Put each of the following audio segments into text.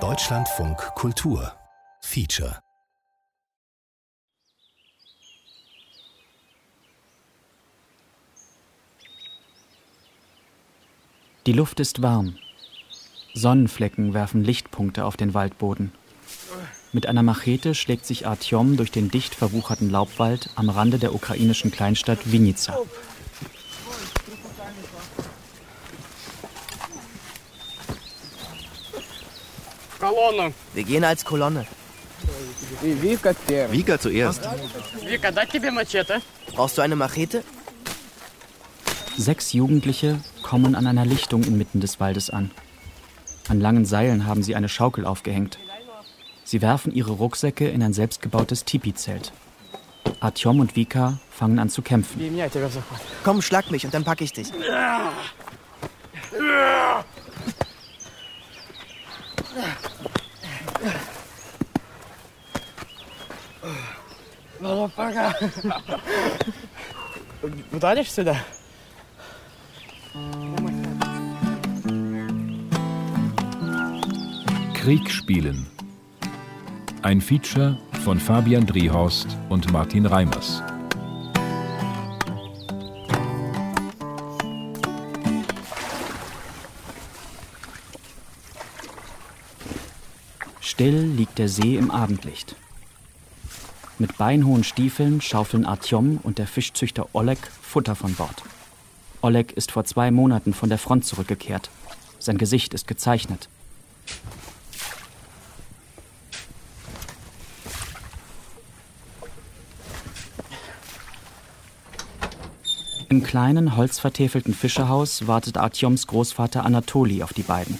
Deutschlandfunk Kultur Feature Die Luft ist warm. Sonnenflecken werfen Lichtpunkte auf den Waldboden. Mit einer Machete schlägt sich Artyom durch den dicht verwucherten Laubwald am Rande der ukrainischen Kleinstadt Vinica. Wir gehen als Kolonne. Vika zuerst. Brauchst du eine Machete? Sechs Jugendliche kommen an einer Lichtung inmitten des Waldes an. An langen Seilen haben sie eine Schaukel aufgehängt. Sie werfen ihre Rucksäcke in ein selbstgebautes Tipi-Zelt. Artyom und Vika fangen an zu kämpfen. Komm, schlag mich und dann packe ich dich. Motherfucker! Udarješ se da? Krieg spielen. Ein Feature von Fabian Driehorst und Martin Reimers. Still liegt der See im Abendlicht. Mit beinhohen Stiefeln schaufeln Artyom und der Fischzüchter Oleg Futter von Bord. Oleg ist vor zwei Monaten von der Front zurückgekehrt. Sein Gesicht ist gezeichnet. Im kleinen, holzvertäfelten Fischerhaus wartet Artyoms Großvater Anatoli auf die beiden.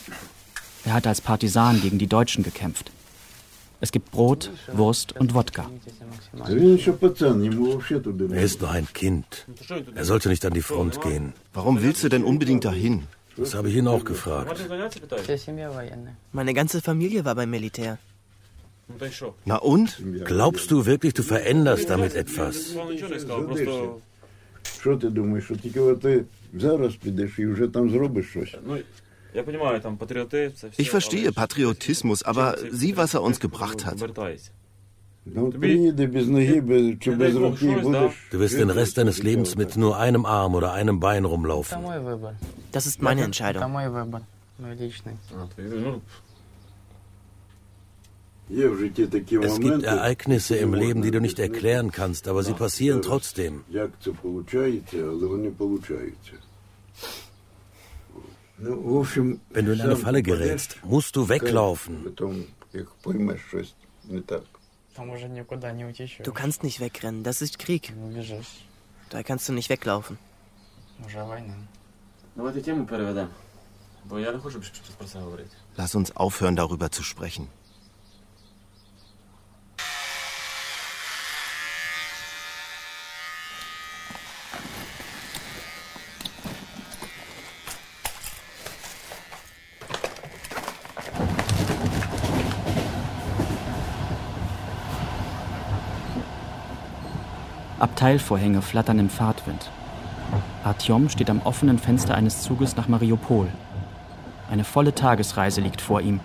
Er hat als Partisan gegen die Deutschen gekämpft. Es gibt Brot, Wurst und Wodka. Er ist noch ein Kind. Er sollte nicht an die Front gehen. Warum willst du denn unbedingt dahin? Das habe ich ihn auch gefragt. Meine ganze Familie war beim Militär. Na und? Glaubst du wirklich, du veränderst damit etwas? Що ти думаєш, що тільки от ти зараз підеш і вже там зробиш щось? Ich verstehe Patriotismus, aber sieh, was er uns gebracht hat. Du wirst den Rest deines Lebens mit nur einem Arm oder einem Bein rumlaufen. Das ist meine Entscheidung. Es gibt Ereignisse im Leben, die du nicht erklären kannst, aber sie passieren trotzdem. Wenn du in eine Falle gerätst, musst du weglaufen. Du kannst nicht wegrennen, das ist Krieg. Da kannst du nicht weglaufen. Lass uns aufhören, darüber zu sprechen. Abteilvorhänge flattern im Fahrtwind. Artyom steht am offenen Fenster eines Zuges nach Mariupol. Eine volle Tagesreise liegt vor ihm,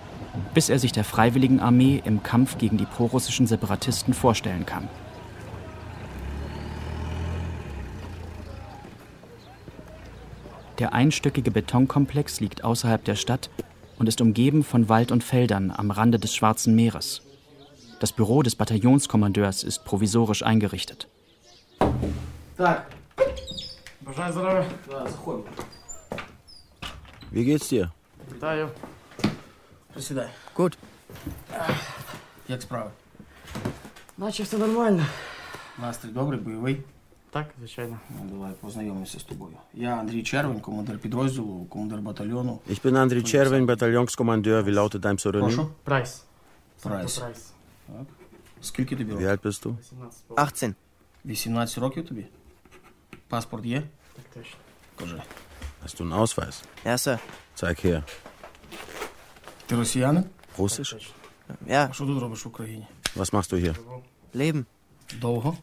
bis er sich der Freiwilligen Armee im Kampf gegen die prorussischen Separatisten vorstellen kann. Der einstöckige Betonkomplex liegt außerhalb der Stadt und ist umgeben von Wald und Feldern am Rande des Schwarzen Meeres. Das Büro des Bataillonskommandeurs ist provisorisch eingerichtet. Так. Бажаю здоров'я. Wie geht's dir? Вітаю. Присідай. Gut. Як справи? Наче все нормально. Настрій добрий, бойовий. Так, звичайно. Ну, давай познайомимося з тобою. Я Андрій Червень, командир підрозділу, командир батальйону. Ich bin André Chervin, Bataillonskommandeur. Wie lautet dein Pseudonym? Прошу. Прайс. Прайс. Прайс. Так. Скільки тобі Wie років? alt bist du? 18. 18 років тобі? Паспорт є? Так точно. Кажи. Hast du einen Ausweis? Ja, Sir. Zeig her. Ти росіянин? Russisch? Ja, А що тут робиш в Україні? Was machst du hier? Leben. Довго?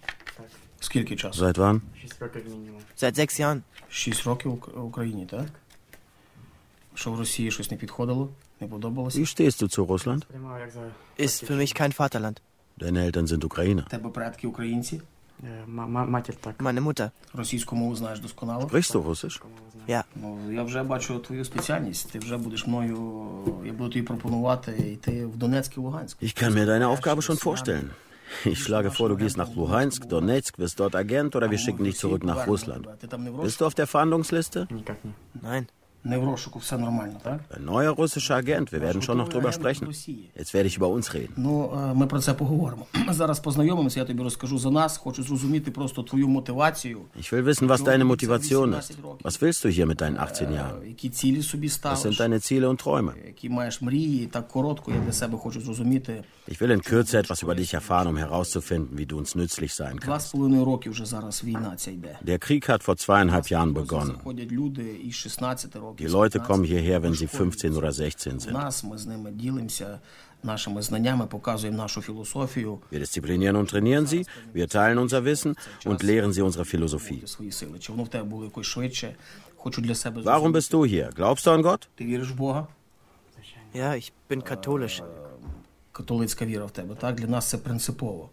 Скільки часу? Seit wann? Шість років мінімум. Seit sechs Jahren. 6 років в Ук- в Україні, так? Wie stehst du zu Russland? Ist für mich kein Vaterland. Deine Eltern sind Ukrainer. Meine Mutter. Sprichst du Russisch? Ja. Я вже бачу твою спеціальність. Ти вже будеш мною. Я буду тобі пропонувати йти в Донецьк і Луганськ. Ich kann mir deine Aufgabe schon vorstellen. Ich schlage vor, du gehst nach Luhansk, Donetsk, wirst dort Agent oder wir schicken dich zurück nach Russland. Bist du auf der Verhandlungsliste? Nein. Ein neuer russischer Agent, wir werden schon noch drüber sprechen. Jetzt werde ich über uns reden. Ich will wissen, was deine Motivation ist. Was willst du hier mit deinen 18 Jahren? Was sind deine Ziele und Träume? Ich will in Kürze etwas über dich erfahren, um herauszufinden, wie du uns nützlich sein kannst. Der Krieg hat vor zweieinhalb Jahren begonnen. Заходять люди із 16 років. Die з Leute 15 kommen hierher, wenn sie до школи. 15 oder 16 У sind. нас ми з ними ділимося нашими знаннями, показуємо нашу філософію. Wir disziplinieren und trainieren sie, wir teilen unser Wissen und lehren sie unsere Philosophie. свої сили. Чи воно в тебе було якось швидше? Хочу для себе Warum bist du hier? Glaubst du an Gott? Ти віриш в Бога? Ja, ich bin katholisch. Католицька віра в тебе, так? Для нас це принципово.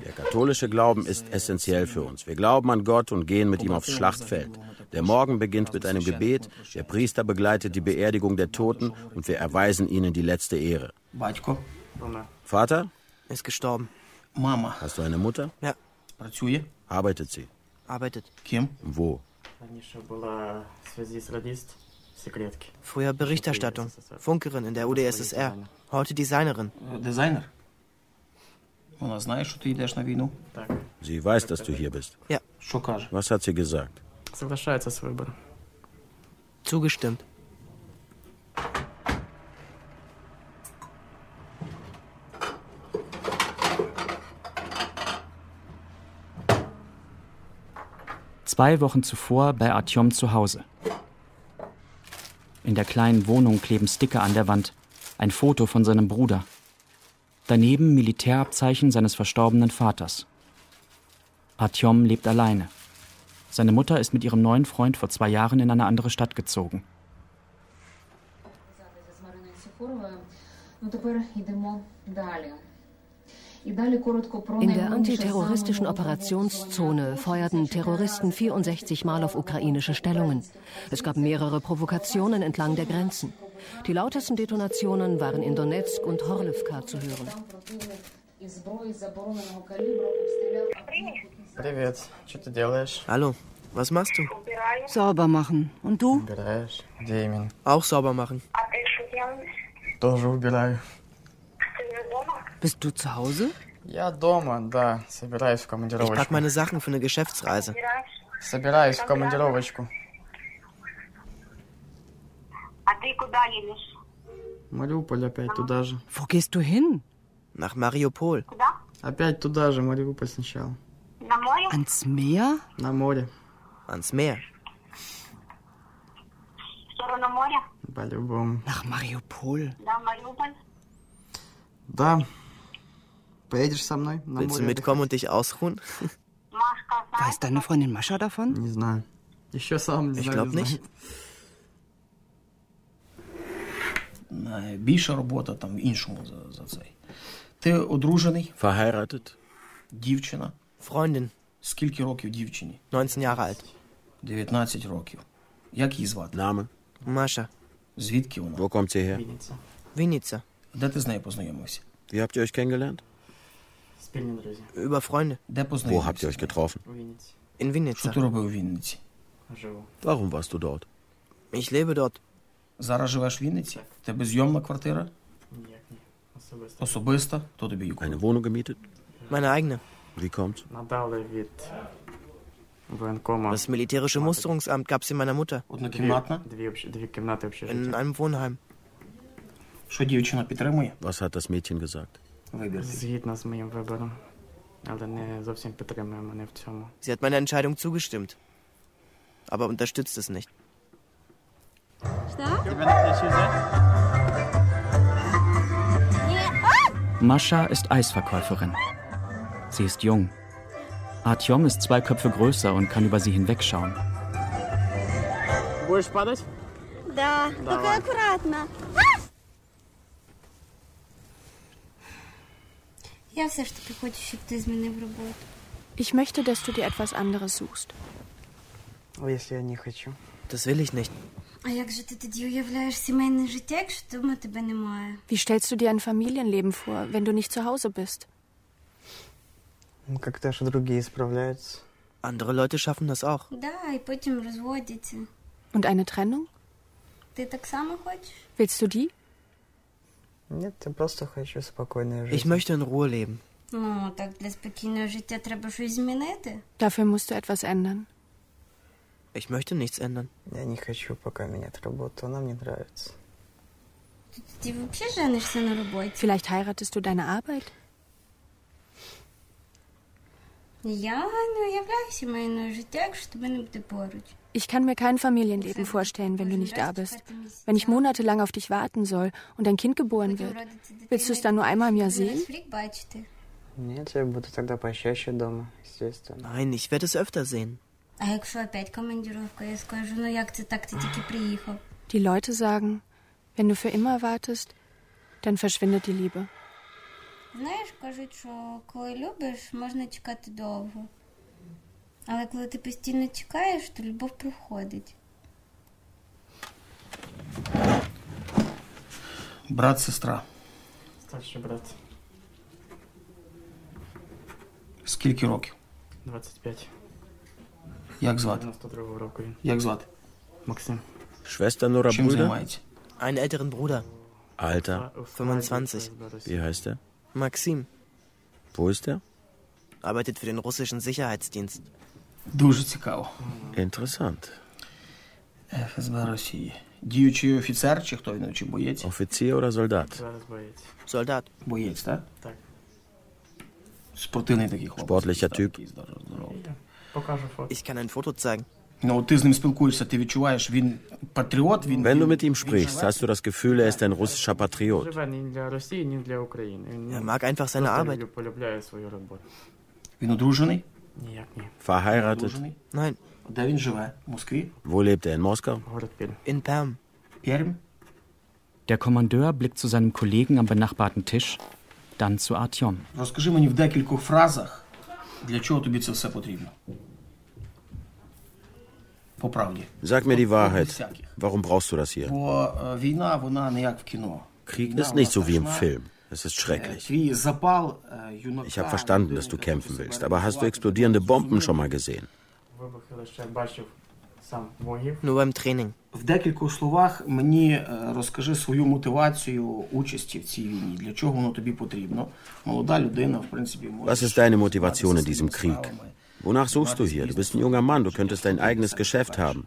Der katholische Glauben ist essentiell für uns. Wir glauben an Gott und gehen mit ihm aufs Schlachtfeld. Der Morgen beginnt mit einem Gebet, der Priester begleitet die Beerdigung der Toten und wir erweisen ihnen die letzte Ehre. Vater? Ist gestorben. Mama. Hast du eine Mutter? Ja. Arbeitet sie? Arbeitet. Kim? Wo? Früher Berichterstattung, Funkerin in der UdSSR, heute Designerin. Designer? Sie weiß, dass du hier bist. Ja. Was hat sie gesagt? Zugestimmt. Zwei Wochen zuvor bei Artyom zu Hause. In der kleinen Wohnung kleben Sticker an der Wand. Ein Foto von seinem Bruder. Daneben Militärabzeichen seines verstorbenen Vaters. Artyom lebt alleine. Seine Mutter ist mit ihrem neuen Freund vor zwei Jahren in eine andere Stadt gezogen. In der найголовніше antiterroristischen саме Operationszone feuerten Terroristen 64 Mal auf ukrainische Stellungen. Es gab mehrere Provokationen entlang der Grenzen. Die lautesten Detonationen waren in Donetsk und Horlivka zu hören. із зброї забороненого калібру обстріляв Привет. Что ты делаешь? Hallo. Was machst du? Sauber machen. Und du? Убираешь? Где именно? Auch sauber machen. Тоже убираю. Bist du zu Hause? Я дома, да. Собираюсь в Ich командировочку. pack meine Sachen für eine Geschäftsreise. Собираюсь в командировочку. А ты куда едешь? Мариуполь опять туда же. Wo gehst du hin? Nach Mariupol. Куда? Опять туда же, Мариуполь сначала. На море? Ans Meer? На море. Ans Meer. В сторону моря? По-любому. Nach Mariupol. Да, Мариуполь. Да. Поедешь со мной на Willst du море? mitkommen und dich ausruhen? Машка, знаешь? Weiß deine Freundin Mascha davon? Не знаю. Еще сам не Ich знаю. glaub не nicht. знаю. Е, Більша робота там в іншому за, за цей. Ти одружений, Verheiratet? дівчина. Freundin. Скільки років дівчині? 19 Jahre alt. 19 років. Як її звати? Name? Mascha. Звідки вона? Wo kommt sie her? Вінниця. Vinica. Де ти з нею познайомився? Wie habt ihr euch kennengelernt? Über Freunde. Wo habt ihr euch getroffen? In Vinnytsia. Warum warst du dort? Ich lebe dort. Eine Wohnung gemietet? Meine eigene. Wie kommt's? Das militärische Musterungsamt gab es in meiner Mutter. In einem Wohnheim. Was hat das Mädchen gesagt? Вибір. твій. Згідно з моїм вибором. Але не зовсім підтримує мене в цьому. Sie hat meiner Entscheidung zugestimmt. Aber unterstützt es nicht. Mascha ist Eisverkäuferin. Sie ist jung. Artyom ist zwei Köpfe größer und kann über sie hinwegschauen. Будешь падать? Да, Давай. только аккуратно. Я все ж таки хочу, щоб ти змінив роботу. Ich möchte, dass du dir etwas anderes suchst. А если я не хочу? Das will ich nicht. А як же ти тоді уявляєш сімейне життя, якщо вдома тебе немає? Wie stellst du dir ein Familienleben vor, wenn du nicht zu Hause bist? Ну, как-то же другие справляются. Andere Leute schaffen das auch. Да, і потім розводяться. Und eine Trennung? Ти так само хочеш? Willst du die? Нет, я просто хочу спокойной жизни. Ich möchte in Ruhe leben. Ну, так для спокійного життя треба щось змінити. Dafür musst du etwas ändern. Ich möchte nichts ändern. Я не хочу пока менять работу, она мне нравится. Ти взагалі женишся на роботі? Vielleicht heiratest du deine Arbeit? Ich kann mir kein Familienleben vorstellen, wenn du nicht da bist. Wenn ich monatelang auf dich warten soll und dein Kind geboren wird, willst du es dann nur einmal im Jahr sehen? Nein, ich werde es öfter sehen. Die Leute sagen, wenn du für immer wartest, dann verschwindet die Liebe. Знаєш, кажуть, що коли любиш, можна чекати довго. Але коли ти постійно чекаєш, то любов проходить. Брат, сестра. Старший брат. Скільки років? 25. Як звати? 92 року він. Як звати? Максим. Schwestern oder Чим Brüder? займається? Einen älteren Bruder. Alter. 25. Wie heißt er? Maxim. Wo ist er? Arbeitet für den russischen Sicherheitsdienst. Дуже цікаво. Interessant. ФСБ Росії. Діючий офіцер чи хто він, чи боєць? Offizier oder Soldat? Зараз боєць. Soldat. Боєць, так? Так. Спортивний такий хлопець. Sportlicher Typ. Покажу фото. Ich kann ein Foto zeigen. Ну, от ти з ним спілкуєшся, ти відчуваєш, він патріот, він... Wenn du mit ihm sprichst, hast du das Gefühl, er ist ein russischer Patriot. Живе ні для Росії, ні для України. Він Er mag einfach seine просто Arbeit. люб- полюбляє свою роботу. Він одружений? Ніяк ні. Verheiratet? Одружений? Nein, Де він живе? В Москві? Wo lebt er? In Moskau? Город Пермь. in Perm. Пермь? Der Kommandeur blickt zu seinem Kollegen am benachbarten Tisch, dann zu Artyom. Розкажи мені в декількох фразах, для чого тобі це все потрібно. По правді. Sag mir die Без Wahrheit. всяких. Warum brauchst du das hier? Бо е, війна, вона не як в кіно. Krieg Війна, ist вона nicht so wie im страшна. Film. Es ist Е, schrecklich. Твій запал е, юнака... Ich habe verstanden, dass du kämpfen willst, aber hast du explodierende Bomben schon mal gesehen? Вибухи лише бачив сам воїв. Nur beim Training. В декількох словах мені е, розкажи свою мотивацію участі в цій війні. Для чого воно тобі потрібно? Молода людина, в принципі, може... Was ist deine Motivation in diesem Krieg? Wonach suchst du hier? Du bist ein junger Mann, du könntest dein eigenes Geschäft haben.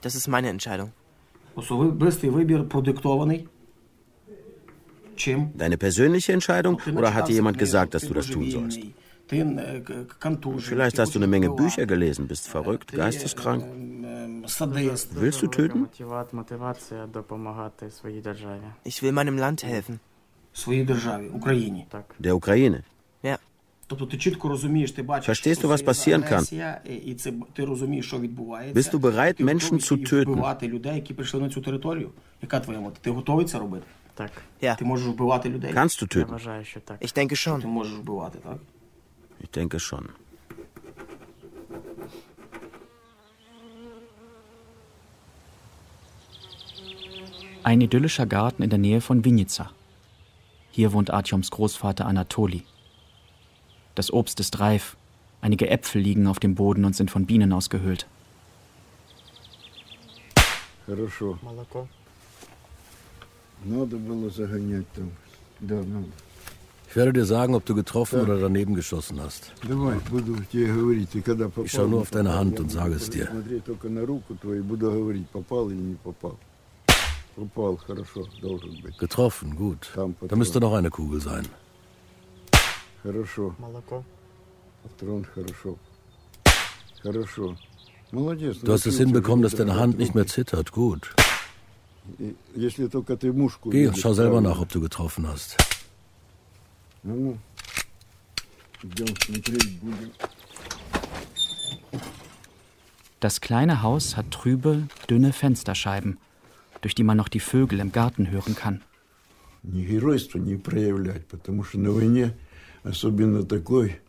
Das ist meine Entscheidung. Deine persönliche Entscheidung oder hat dir jemand gesagt, dass du das tun sollst? Vielleicht hast du eine Menge Bücher gelesen, bist verrückt, geisteskrank. Willst du töten? Ich will meinem Land helfen. Der Ukraine. Verstehst du, was passieren kann? Bist du bereit, Menschen zu töten? Ja. Kannst du töten? Ich denke schon. Ich denke schon. Ein idyllischer Garten in der Nähe von Vinica. Hier wohnt Artyoms Großvater Anatoli. Das Obst ist reif. Einige Äpfel liegen auf dem Boden und sind von Bienen ausgehöhlt. Хорошо. Молоко. Надо было загонять там. Да, надо. Ich werde dir sagen, ob du getroffen oder daneben geschossen hast. Давай, буду тебе говорить. Ты когда попал, Ich schau nur не auf deine попал, Hand я und буду sage es dir. Смотреть только на руку твою, буду говорить, попал или не попал. Попал, хорошо, должен быть. Getroffen, gut. Там Da müsste noch eine Kugel sein. Хорошо. Молоко. Патрон, хорошо. Хорошо. Молодец. Du hast es научился hinbekommen, dass говорить deine Hand nicht mehr патрон. zittert. Gut. И Если только ты мушку Geh und видишь, schau selber правильно. nach, ob du getroffen hast. Ну, ну. Идем смотреть будем. Das kleine Haus hat trübe, dünne Fensterscheiben, durch die man noch die Vögel im Garten hören kann.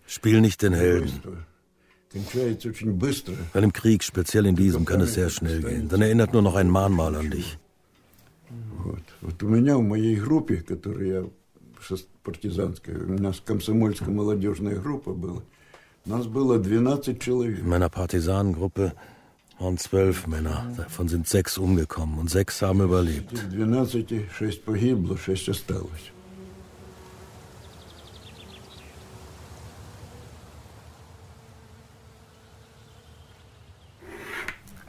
Spiel nicht den Helden. Weil im Krieg, speziell in diesem, kann es sehr schnell gehen. Dann erinnert nur noch ein Mahnmal an dich. Вот. Вот у меня в моей группе, которая я партизанская, у нас комсомольская молодежная группа была, нас было 12 человек. In meiner Partisanengruppe waren zwölf Männer. Davon sind sechs umgekommen und sechs haben überlebt. Из 12 6 погибло, 6 осталось.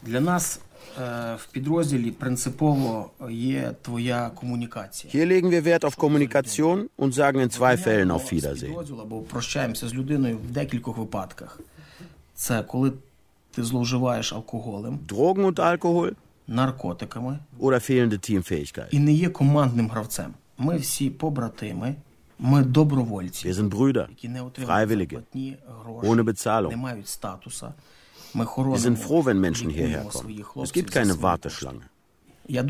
Для нас е, в підрозділі принципово є твоя комунікація. Hier legen wir Wert auf Kommunikation und sagen in zwei Fällen auf Wiedersehen. Підрозділ або прощаємося з людиною в декількох випадках. Це коли ти зловживаєш алкоголем, Drogen und Alkohol наркотиками oder fehlende Teamfähigkeit. і не є командним гравцем. Ми всі побратими, ми добровольці, Wir sind Brüder, які не отримують Freiwillige, зарплатні, гроші, ohne не Bezahlung. Wir sind froh, wenn Menschen hierher kommen. Es gibt keine Warteschlange. Wir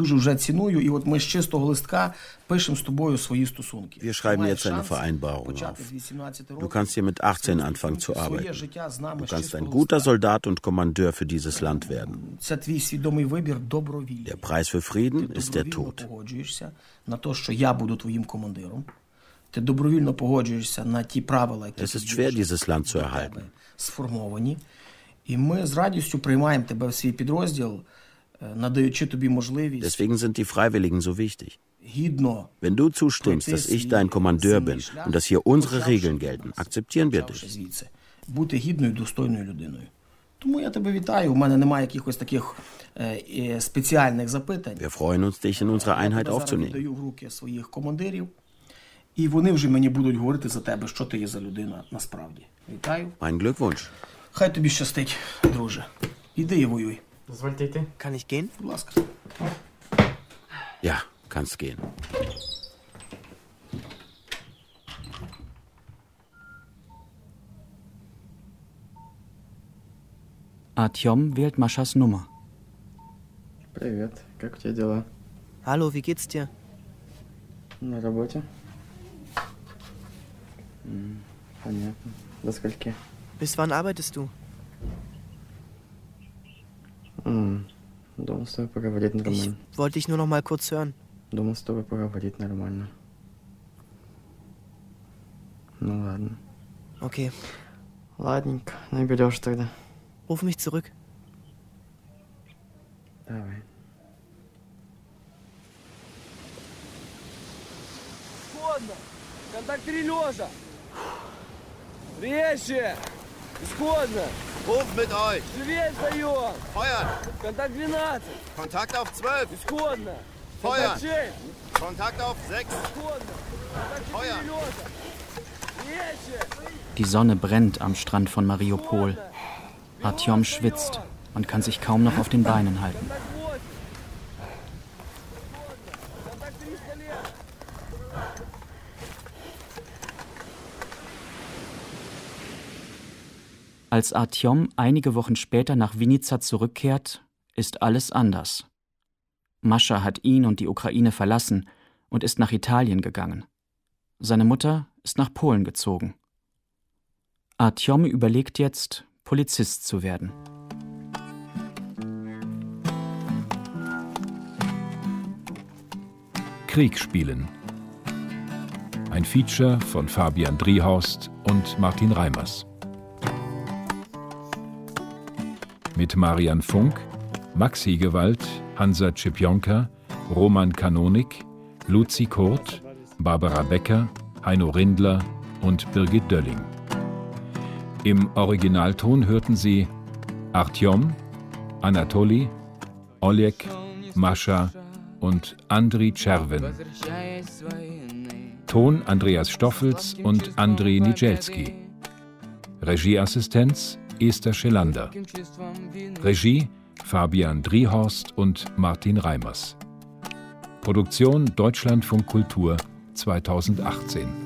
schreiben jetzt eine Vereinbarung auf. Du kannst hier mit 18 anfangen zu arbeiten. Du kannst ein guter Soldat und Kommandeur für dieses Land werden. Der Preis für Frieden ist der Tod. Es ist schwer, dieses Land zu erhalten. сформовані. І ми з радістю приймаємо тебе в свій підрозділ, е, надаючи тобі можливість Deswegen sind die Freiwilligen so wichtig. гідно Wenn du zustimmst, dass ich dein Kommandeur bin und dass hier unsere Regeln gelten, akzeptieren wir dich. звідси, бути гідною, достойною людиною. Тому я тебе вітаю. У мене немає якихось таких е, е, спеціальних запитань. Wir freuen uns, dich in unsere Я Einheit тебе зараз aufzunehmen. віддаю в руки своїх командирів, і вони вже мені будуть говорити за тебе, що ти є за людина насправді. Вітаю. Mein Glückwunsch. Хай тобі щастить, друже. Іди і воюй. Дозвольте йти. Kann ich gehen? Будь ласка. Ja, kannst gehen. Artyom wählt Maschas Nummer. Привет, как у тебя дела? Hallo, wie geht's dir? На работе? М, Понятно. До скольки? Bis wann arbeitest du? М, Думал с тобой поговорить Ich нормально. wollte dich nur noch mal kurz hören. Думал с тобой поговорить нормально. Ну ладно. Okay. Ладненько, наберешь тогда. Ruf mich zurück. Давай. Исходно! Контакт три лежа! Резче! Исходно! Ruf mit euch! Живее встаем! Feuern! Контакт 12! Kontakt auf 12! Исходно! Feuern! Контакт 6! Kontakt auf 6! Исходно! Контакт 4 Feuern! лежа! Резче! Die Sonne brennt am Strand von Mariupol. Artyom schwitzt und kann sich kaum noch auf den Beinen halten. Als Artyom einige Wochen später nach Vinica zurückkehrt, ist alles anders. Mascha hat ihn und die Ukraine verlassen und ist nach Italien gegangen. Seine Mutter ist nach Polen gezogen. Artyom überlegt jetzt, Polizist zu werden. Krieg spielen. Ein Feature von Fabian Driehorst und Martin Reimers. Mit Marian Funk, Max Hegewald, Hansa Czepionka, Roman Kanonik, Luzi Kurt, Barbara Becker, Heino Rindler und Birgit Dölling. Im Originalton hörten Sie Artyom, Anatoli, Oleg, Mascha und Andriy Czerwen. Ton Andreas Stoffels und Andrei Nijelski. Regieassistenz Esther Schelander. Regie Fabian Driehorst und Martin Reimers. Produktion Deutschlandfunk Kultur 2018.